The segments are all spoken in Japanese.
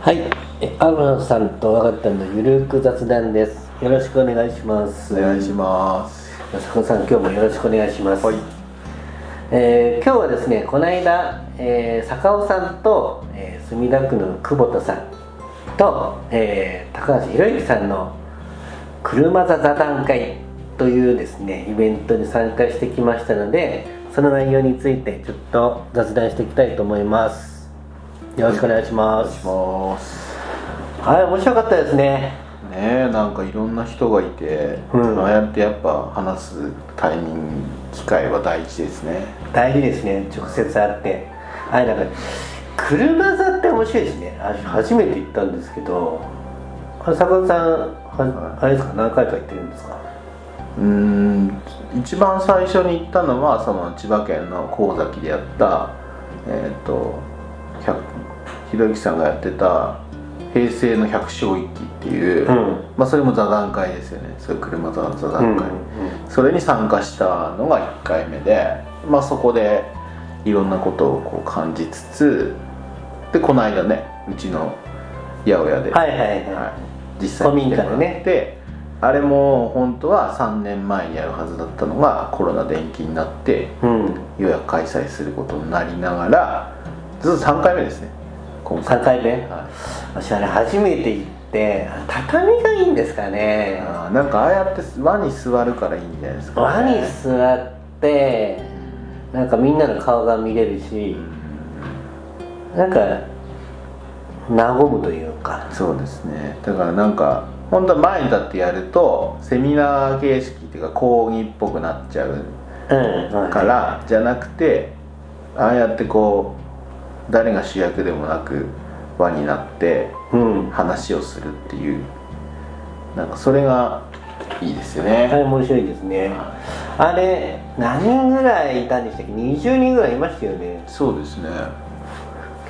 はい、えアロンさんと若田のゆるく雑談です。よろしくお願いします。お願いします。坂さん、今日もよろしくお願いします。はい。えー今日はですね、この間、えー坂尾さんと、えー墨田区の久保田さんと、えー高橋博之さんの車座座談会というですね、イベントに参加してきましたので、その内容についてちょっと雑談していきたいと思います。よろしくお願いしおます。はい、面白かったですね。ねえ、なんかいろんな人がいて、うん。ああやってやっぱ話すタイミング、機会は大事ですね。大事ですね。直接会って。あれなんか車座って面白いですね。あ初めて行ったんですけどあ坂本さんはあれですか？何回か行ってるんですか？うーん、一番最初に行ったのは、その千葉県の神崎でやった、えっ、と、百ひろゆきさんがやってた、平成の百姓一揆っていう、うん。まあそれも座談会ですよね。そういう車座座談会。うんそれに参加したのが1回目で、まあ、そこでいろんなことをこう感じつつでこの間ねうちの八百屋で、はいはいはい、はい実際に来てもらって、あれも本当は3年前にやるはずだったのがコロナで延期になってうん。ようやく開催することになりながらずっと3回目ですね。今3回目？はい。私あれ初めて行って畳がいいんですかね。あーなんかああやって輪に座るからいいんじゃないですか、輪に座ってなんかみんなの顔が見れるしなんか和むというか。そうですね。だからなんか本当は前に立ってやるとセミナー形式っていうか講義っぽくなっちゃううんからじゃなくてああやってこう誰が主役でもなく輪になってうん。話をするっていう。なんかそれがいいですよね、あれ面白いですね。あれ何人ぐらいいたんでしたっけ？20人ぐらいいましたよね。そうですね。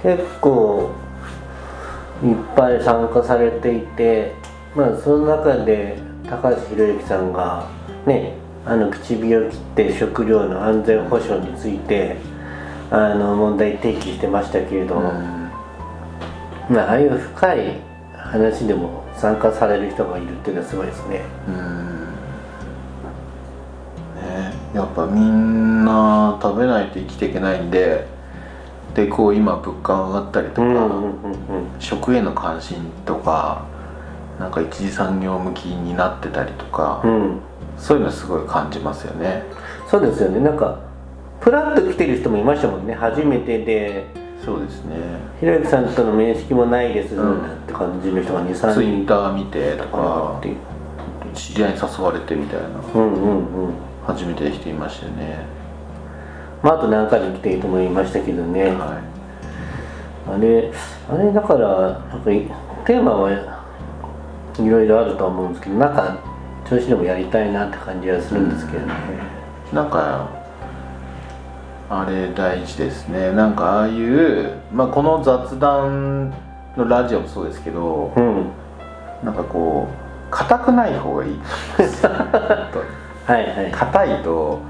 結構いっぱい参加されていてまあその中で高橋宏之さんがねあの唇を切って食料の安全保障についてあの問題提起してましたけれど、うん。まあああいう深い話でも参加される人がいるっていうのはすごいですね。うん。ねやっぱみんな食べないと生きていけないんででこう今物価が上がったりとか、うんうんうんうん。食への関心とかなんか一次産業向きになってたりとか、うん。そういうのすごい感じますよね。そうですよね。なんかプラッと来てる人もいましたもんね。初めてで。そうですね。ひろゆきさんとの面識もないです、うんなんて感じの人が23ツイ人ッター見てとかっていう知り合いに誘われてみたいな。うんうんうん。初めての人いましたよね。まああと何回も来ている人もいましたけどね、はあれあれだからなんかいテーマはいろいろあると思うんですけどなんか調子でもやりたいなって感じはするんですけどね、いなんかあれ大事ですね。なんかああいう、まあ、この雑談のラジオもそうですけどうん。なんかこう硬くない方がいい。はいはい。硬いと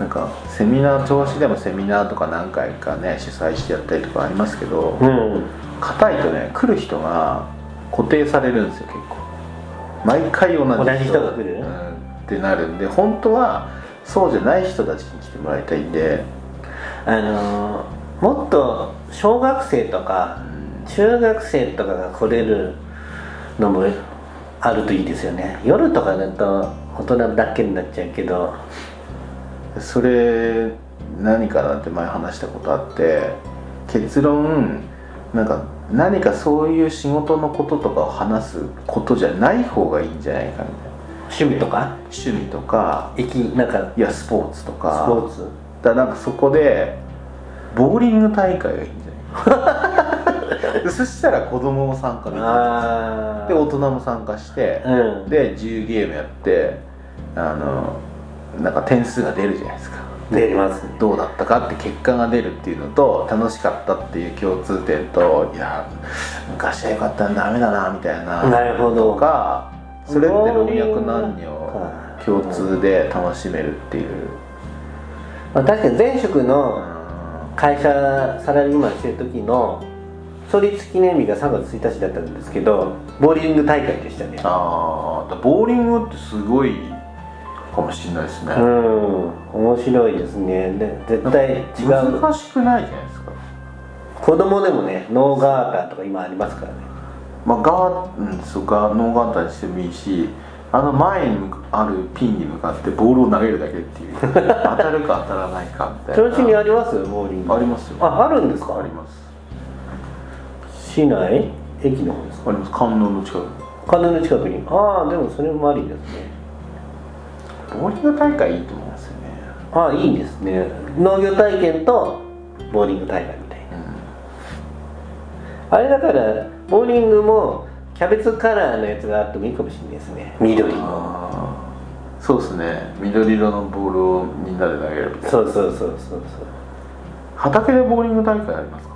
なんかセミナー調子でもセミナーとか何回かね主催してやったりとかありますけどうん。硬いとね来る人が固定されるんですよ結構。毎回同じ人同じ人が来る？うん、ってなるんで本当はそうじゃない人たちに来てもらいたいんで、あのーもっと小学生とか中学生とかが来れるのもあるといいですよね。夜とかだと大人だけになっちゃうけど。それ何かなって前話したことあって結論なんか何かそういう仕事のこととかを話すことじゃない方がいいんじゃないかみたいな。趣味とか？趣味とか駅なんかいやスポーツとスかポーツだからなんかそこでボーリング大会がいいんじゃない？で そしたら子供も参加でで大人も参加して、うん。で10ゲームやってあのなんか点数が出るじゃないですか。出ますね。どうだったかって結果が出るっていうのと楽しかったっていう共通点といや昔は良かったんダメだなみたいななるほど。とかそれって老若男女共通で楽しめるっていう、まあ、確かに前職うのん会社サラリーマンしてる時の創立記念日が3月1日だったんですけどボーリング大会でしたね。ああボーリングってすごいかもしれないですね、うん面白いですね。で絶対違う。難しくないじゃないですか。子供でもねノーガーターとか今ありますからね。まあガーうんそうかノーガーターにしてもいいしあの前にあるピンに向かってボールを投げるだけっていう。当たるか当たらないかみたいな。調子にあります？ボーリング。ありますよ。ああるんですか？あります。市内？駅の方ですか？あります。観音の近く。に金の近くに。ああでもそれもありですね。ボーリング大会いいと思いますよね。ああいいですね。農業体験とボーリング大会みたいな。あれだからボーリングもキャベツカラーのやつがあってもいいかもしれないですね。緑。のそうですね。緑色のボールをみんなで投げるみたいな。そうそうそうそうそう。畑でボーリング大会ありますか？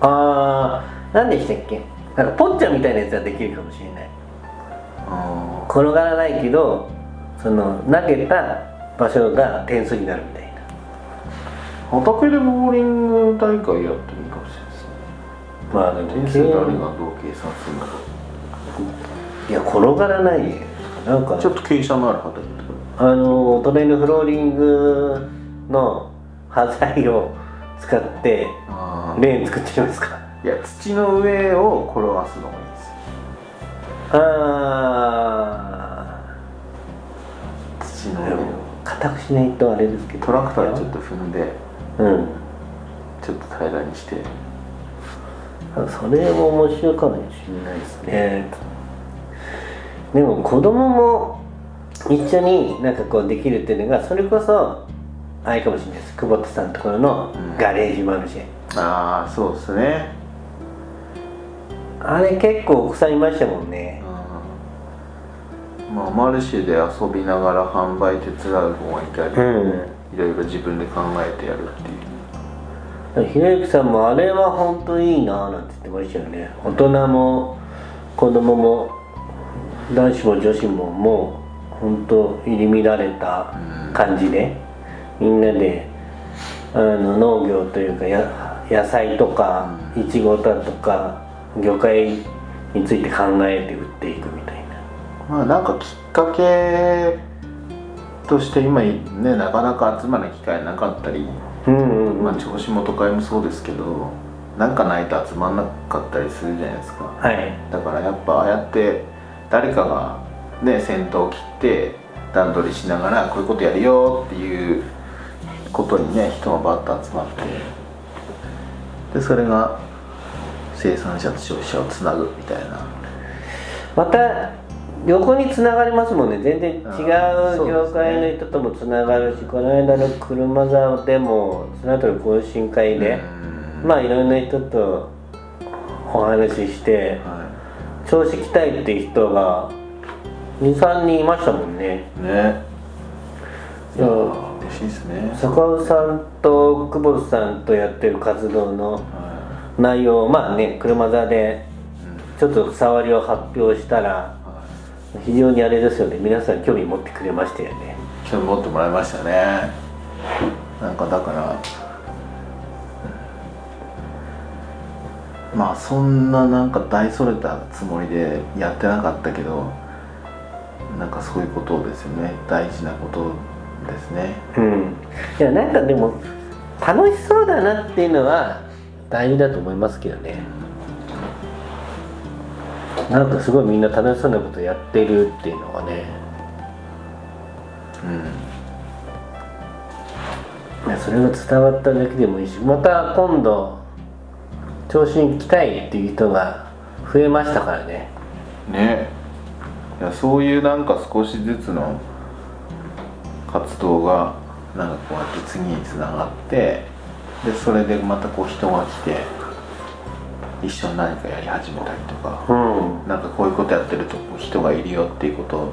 ああ何でしたっけ？なんかポッチャみたいなやつはできるかもしれない。あ転がらないけどその投げた場所が点数になるみたいな。ー畑でボーリング大会やってもいいかもしれないですね。まあでも点数誰がどう計算するんだろいや転がらないねなんか。うちょっと傾斜のある畑。あのトレイルフローリングの端材を使ってレーン作ってみますか。いや土の上を転がすのがいいです。あ土の上を硬くしないとあれですけど。トラクターでちょっと踏んでうん。ちょっと平らにして。あそれも面白いかもしれないですねでも子供も一緒になんかこうできるっていうのがそれこそあれかもしれないです。久保田さんのところのうん。ガレージマルシェ、ああそうですね。あれ結構お子さんいましたもんね。うん。まあマルシェで遊びながら販売手伝う子がいたり、うん。いろいろ自分で考えてやるっていう。ひろゆきさんもあれは本当いいなぁなんて言ってましたよね。大人も子供も男子も女子ももう本当入り乱れた感じで、みんなであの農業というかや野菜とかいちごだとか魚介について考えて売っていくみたいな。まあなんかきっかけとして今ねなかなか集まる機会なかったり、うんうんうん。まあ銚子元会もそうですけどなんかないと集まんなかったりするじゃないですか。はい。だからやっぱああやって誰かがね先頭を切って段取りしながらこういうことやるよっていうことにね人がバッと集まってでそれが生産者と消費者をつなぐみたいな。また横につながりますもんね。全然違う業界の人ともつながるし、この間の車座でもその後の懇親会で、うん。まあいろんな人とお話ししては調子来たいっていう人が23人いましたもんね。いね。いや嬉しいですね。坂尾さんと久保田さんとやってる活動のは内容をまあね車座でちょっと触りを発表したらはい。非常にあれですよね。皆さん興味持ってくれましたよね。興味持ってもらいましたね。なんかだからまあそんななんか大それたつもりでやってなかったけどなんかそういうことですよね。大事なことですね。うん。いやなんかでも楽しそうだなっていうのは大事だと思いますけどね。なんかすごいみんな楽しそうなことやってるっていうのがね。うん。いやそれが伝わっただけでもいいしまた今度調子に来たいっていう人が増えましたからね。ね。いやそういうなんか少しずつの活動がなんかこうやって次につながってでそれでまたこう人が来て一緒に何かやり始めたりとかうん。なんかこういうことやってると人がいるよっていうことを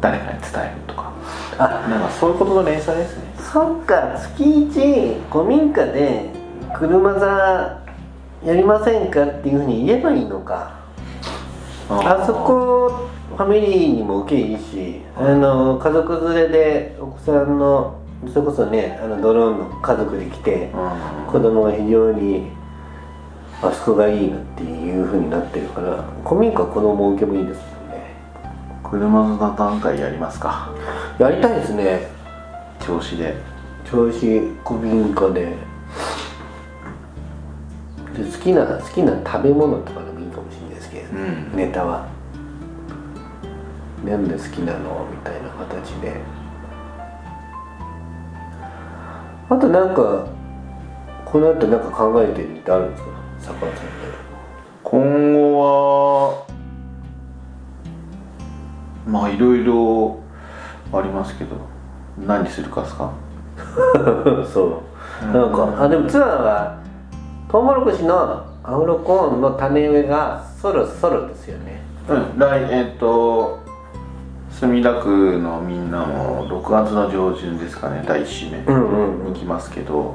誰かに伝えるとか。あ。なんかそういうことの連鎖ですね。そっか。月一古民家で車座やりませんかっていうふうに言えばいいのか。あそこファミリーにも受けいいしあの家族連れでお子さんのそれこそねあのドローンの家族で来てうん。子供が非常にあそこがいいなっていうふうになってるから古民家この儲けもいいですもんね。車の段階やりますか。やりたいですね。調子で。銚子古民家でで好きな好きな食べ物とかでもいいかもしれないですけど、うん。ネタは。なんで好きなのみたいな形で。あとなんかこの後なんか考えてるってあるんですか？坂田さんで。今後はまあいろいろありますけど何するかですか？そう。なんかあでもツアーはトウモロコシのアフロコーンの種植えがそろそろですよね。うん来えっ、と墨田区のみんなも6月の上旬ですかね第1週目に行きますけど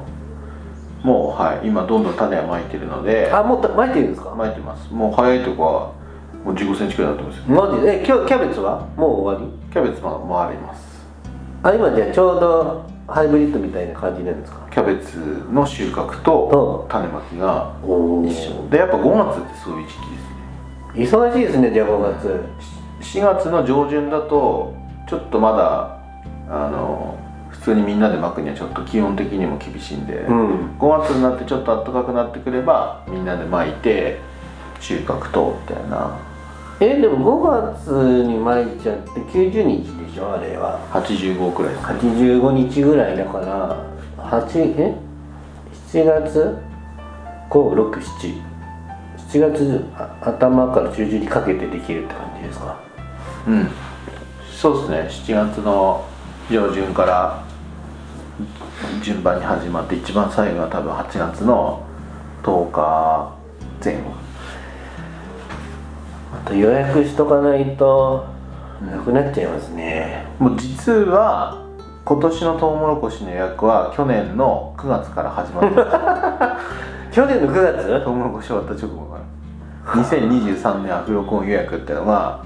もうはい今どんどん種はまいてるのであもう巻いてるんですか？まいてます。もう早いとこはもう1 5センチくらいになってます。よマジでえ今日キャベツは？もう終わり？キャベツももあります。あ今じゃあちょうどハイブリッドみたいな感じなんですか？キャベツの収穫と種まきがお一緒。でやっぱ5月ってそういう時期ですね。忙しいですねじゃあ5月。4月の上旬だとちょっとまだあの普通にみんなで巻くにはちょっと気温的にも厳しいんで、うん。5月になってちょっと暖かくなってくればみんなで巻いて収穫とみたいな。えでも5月に巻いちゃって90日でしょあれは。85くらいですね。85日ぐらいだから8え？7月？5677 7月あ頭から中旬にかけてできるって感じですか？うん。そうですね。7月の上旬から順番に始まって一番最後は多分8月の10日前後。あと予約しとかないとなくなっちゃいますね。もう実は今年のトウモロコシの予約は去年の9月から始まってま去年の9す月？トウモロコシ終わった直後から2023年アフロコン予約っていうのが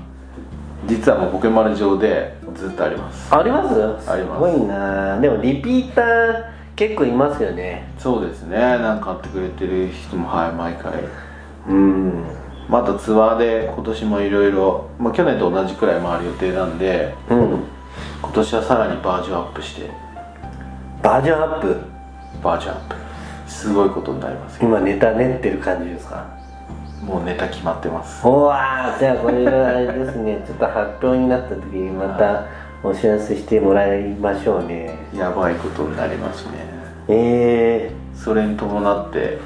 実はもうポケマル上でずっとあります。あります？あります。すごいな。でもリピーター結構いますよね。そうですね。なんか買ってくれてる人もはい毎回。うん。またツアーで今年もいろいろまあ去年と同じくらい回る予定なんでうん今年はさらにバージョンアップして。バージョンアップ？バージョンアップ。すごいことになりますよ。今ネタ練ってる感じですか？もうネタ決まってます。うわーじゃあこれがあれですね。ちょっと発表になった時にまたお知らせしてもらいましょうね。やばいことになりますね。えそれに伴って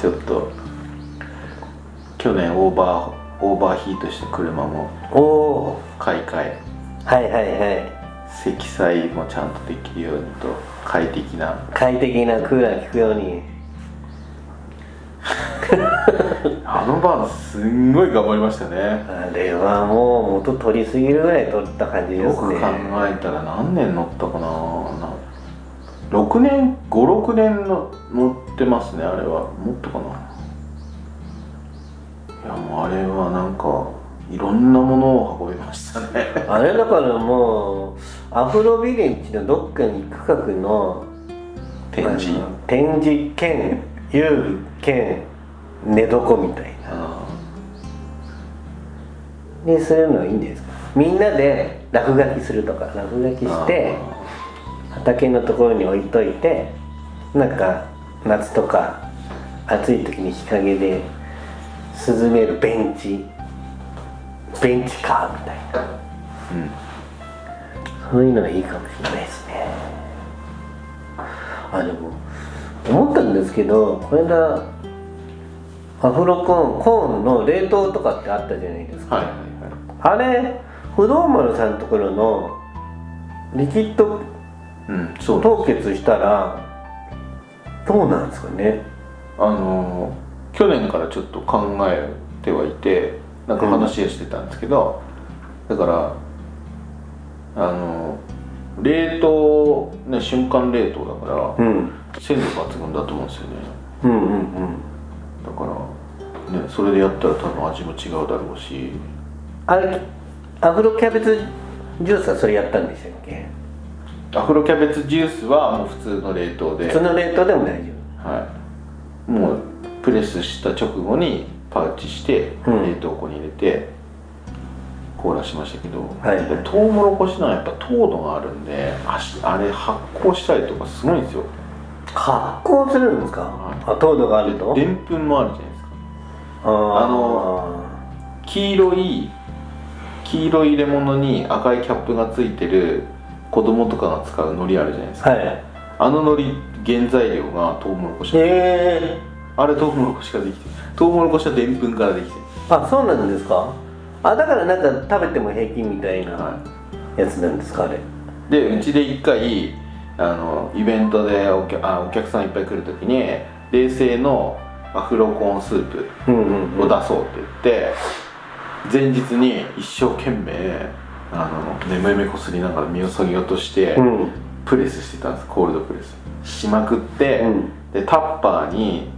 ちょっと去年オーバーオーバーヒートした車もー、おお買い替え。はいはいはい積載もちゃんとできるようにと快適な。快適なクーラー効くように。あのバンすんごい頑張りましたね。あれはもう元取りすぎるぐらい取った感じですね。よく考えたら何年乗ったかな。な。6年56年の乗ってますねあれは。もっとかな。いやもうあれはなんかいろんなものを運びましたね。あれだからもうアフロビレッジのどっかに区画の展示？展示兼遊具兼寝床みたいな。あにするのはいいんですか。みんなで落書きするとか落書きーして畑のところに置いといてなんか夏とか暑い時に日陰で涼めるベンチベンチカーみたいな。うんそういうのはいいかもしれないですね。あでも思ったんですけどこれだアフロコーンコーンの冷凍とかってあったじゃないですか、はいはいはい。あれ不動丸さんのところのリキッドうんそう凍結したらどうなんですかね？あのー去年からちょっと考えてはいてなんか話をしてたんですけど、だからあのー冷凍ね瞬間冷凍だからうん。鮮度抜群だと思うんですよね。うんうんうん。だからねそれでやったら多分味も違うだろうし。あれアフロキャベツジュースはそれやったんでしたっけ？アフロキャベツジュースはもう普通の冷凍で。普通の冷凍でも大丈はい。もうプレスした直後にパウチしてうん。冷凍庫に入れて凍らしましたけど、はい。でトウモロコシのはやっぱ糖度があるんであしあれ発酵したりとかすごいんですよ。発酵するんですか、はい。あ糖度があると？でんぷんもあるじゃないですか。ああの黄色い黄色い入れ物に赤いキャップがついてる子供とかが使う海苔あるじゃないですか、はい。あの海苔原材料がトウモロコシえあれトウモロコシからできてる。トウモロコシはでんぷんからできてる。ー、あそうなんですか？あだからなんか食べても平気みたいなはやつなんですかあれ。でうちで一回あのイベントでお客あお客さんいっぱい来る時に冷製のアフロコーンスープを出そうって言って前日に一生懸命あの眠い目こすりながら身をそぎ落として、うん。プレスしてたんですコールドプレス。しまくって、うん。でタッパーに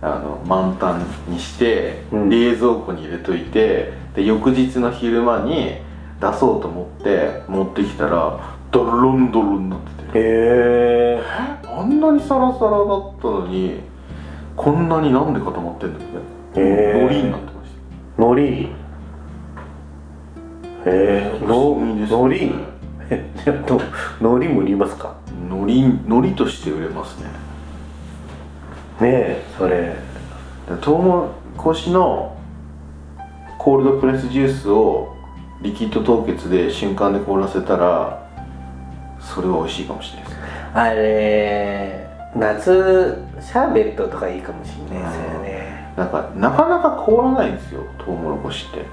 あの満タンにして、うん。冷蔵庫に入れといてで翌日の昼間に出そうと思って持ってきたらドロンドロンになってて。へえあんなにサラサラだったのにこんなになんで固まってんだってへー。ノリになってました。海苔？へえ不思議ですね。海苔？えちょっと海苔も売りますか？のりのりとして売れますね。ねえそれ。でトウモロコシのコールドプレスジュースをリキッド凍結で瞬間で凍らせたらそれは美味しいかもしれないですね。あれ夏シャーベットとかいいかもしれないですよね。なんかなかなか凍らないんですよトウモロコシって。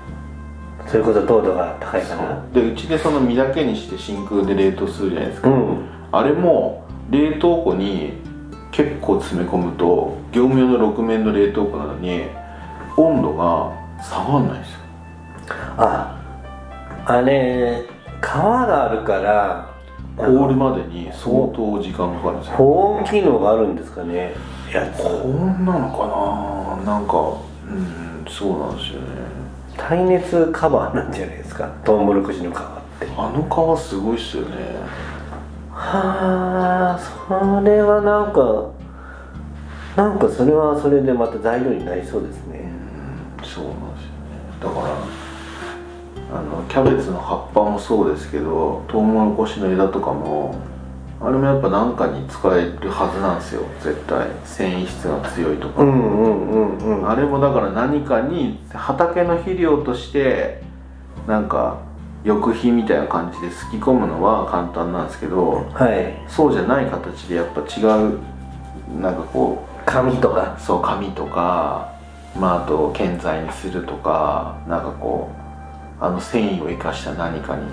それこそ糖度が高いかな。でうちでその身だけにして真空で冷凍するじゃないですか、うん。あれも冷凍庫に結構詰め込むと業務用の6面の冷凍庫なのに温度が下がんないんですよ。ああれ皮があるから凍るまでに相当時間かかるんですよ。保温機能があるんですかねやつ。こんなのかな？なんかうんそうなんですよね。耐熱カバーなんじゃないですか？トウモロコシの皮って。あの皮すごいっすよね。はあそれはなんかなんかそれはそれでまた材料になりそうですねそうなんですよね。だからあのキャベツの葉っぱもそうですけどトウモロコシの枝とかもあれもやっぱ何かに使えるはずなんですよ絶対。繊維質が強いとか、うんうんうんうん。あれもだから何かに畑の肥料としてなんか翼肥みたいな感じですき込むのは簡単なんですけどはい。そうじゃない形でやっぱ違うなんかこ紙とか。うそう紙とかまああと建材にするとかなんかこうあの繊維を生かした何かに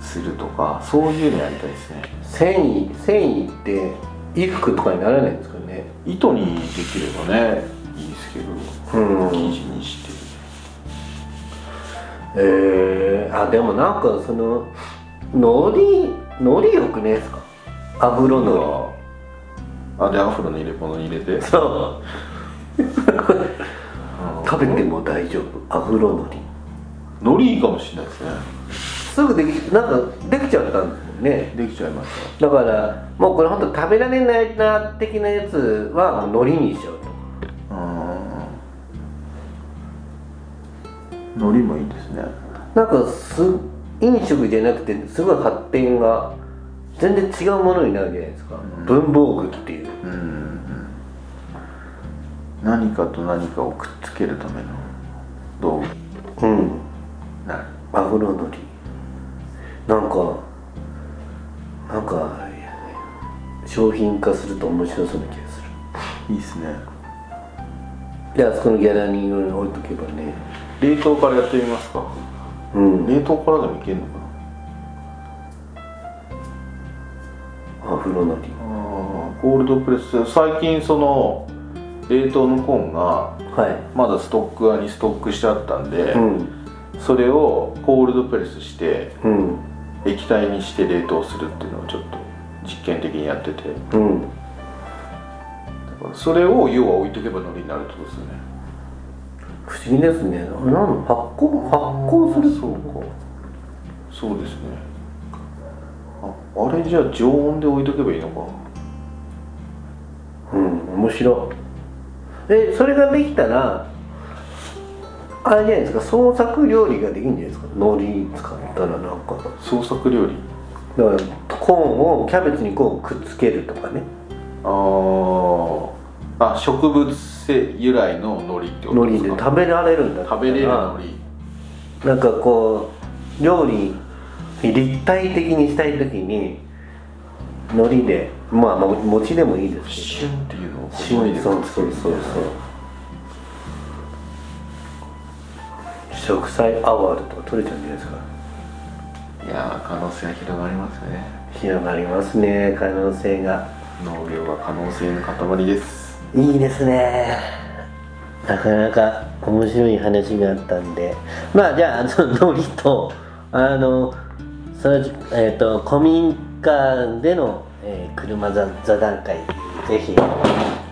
するとかそういうのやりたいですね。繊維繊維って衣服とかにならないんですかね？糸にできればねいいですけどうん。生地にして。えー、あでもなんかその海苔海苔よくねえですか？アフロのあでアフロの入れ物に入れて。りそう 食べても大丈夫。アフロ海苔。海苔いいかもしれないですね。すぐできなんかできちゃったんですもんね。できちゃいましだからもうこれ本当食べられないな的なやつはもう海苔にしちゃうと。たうん海苔もいいですね。なんかす飲食じゃなくてすごい発展が全然違うものになるじゃないですか、文房具っていう。うんうん何かと何かをくっつけるための道具。うん。なる。アフロ海苔なんかなんか商品化すると面白そうな気がすいいですね。るであそこのギャラリーに置いとけばね。冷凍からやってみますか。うん。冷凍からでもいけるのかな。アフロ海苔あーコールドプレス。最近その冷凍のコーンがはい。まだストック屋にストックしてあったんで、うん。それをコールドプレスしてうん。液体にして冷凍するっていうのをちょっと実験的にやってて。うん。だからそれを要は置いとけば海苔になるってことですよね。不思議ですね。なの発酵発酵するそうか。そうですね。ああれじゃあ常温で置いとけばいいのか。うん面白いでそれができたらあれじゃないですか創作料理ができるんじゃないですか海苔使ったらなんか。創作料理？だからコーンをキャベツにこうくっつけるとかね。あー。あ植物性由来の海苔ってこと海苔で食べられるんだ食べれる海苔。なんかこう料理立体的にしたい時に海苔でまあも餅でもいいですけシュンっていうのをど旬そうそうそう。そう植栽アワードとか取れちゃうんじゃないですか。いやー可能性が広がりますね。広がりますね可能性が。農業は可能性の塊です。いいですね。なかなか面白い話があったんで。まあじゃあその海苔とあのそのえっ、と古民家での、えー車座座談会ぜひ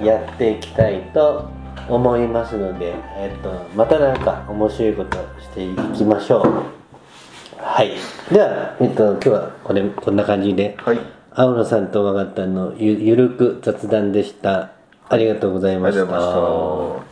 やっていきたいと思いますので、えっとまたなんか面白いことしていきましょう。はい。では、えっと今日はこれこんな感じではい。青野さんと若田のゆゆるく雑談でした。ありがとうございました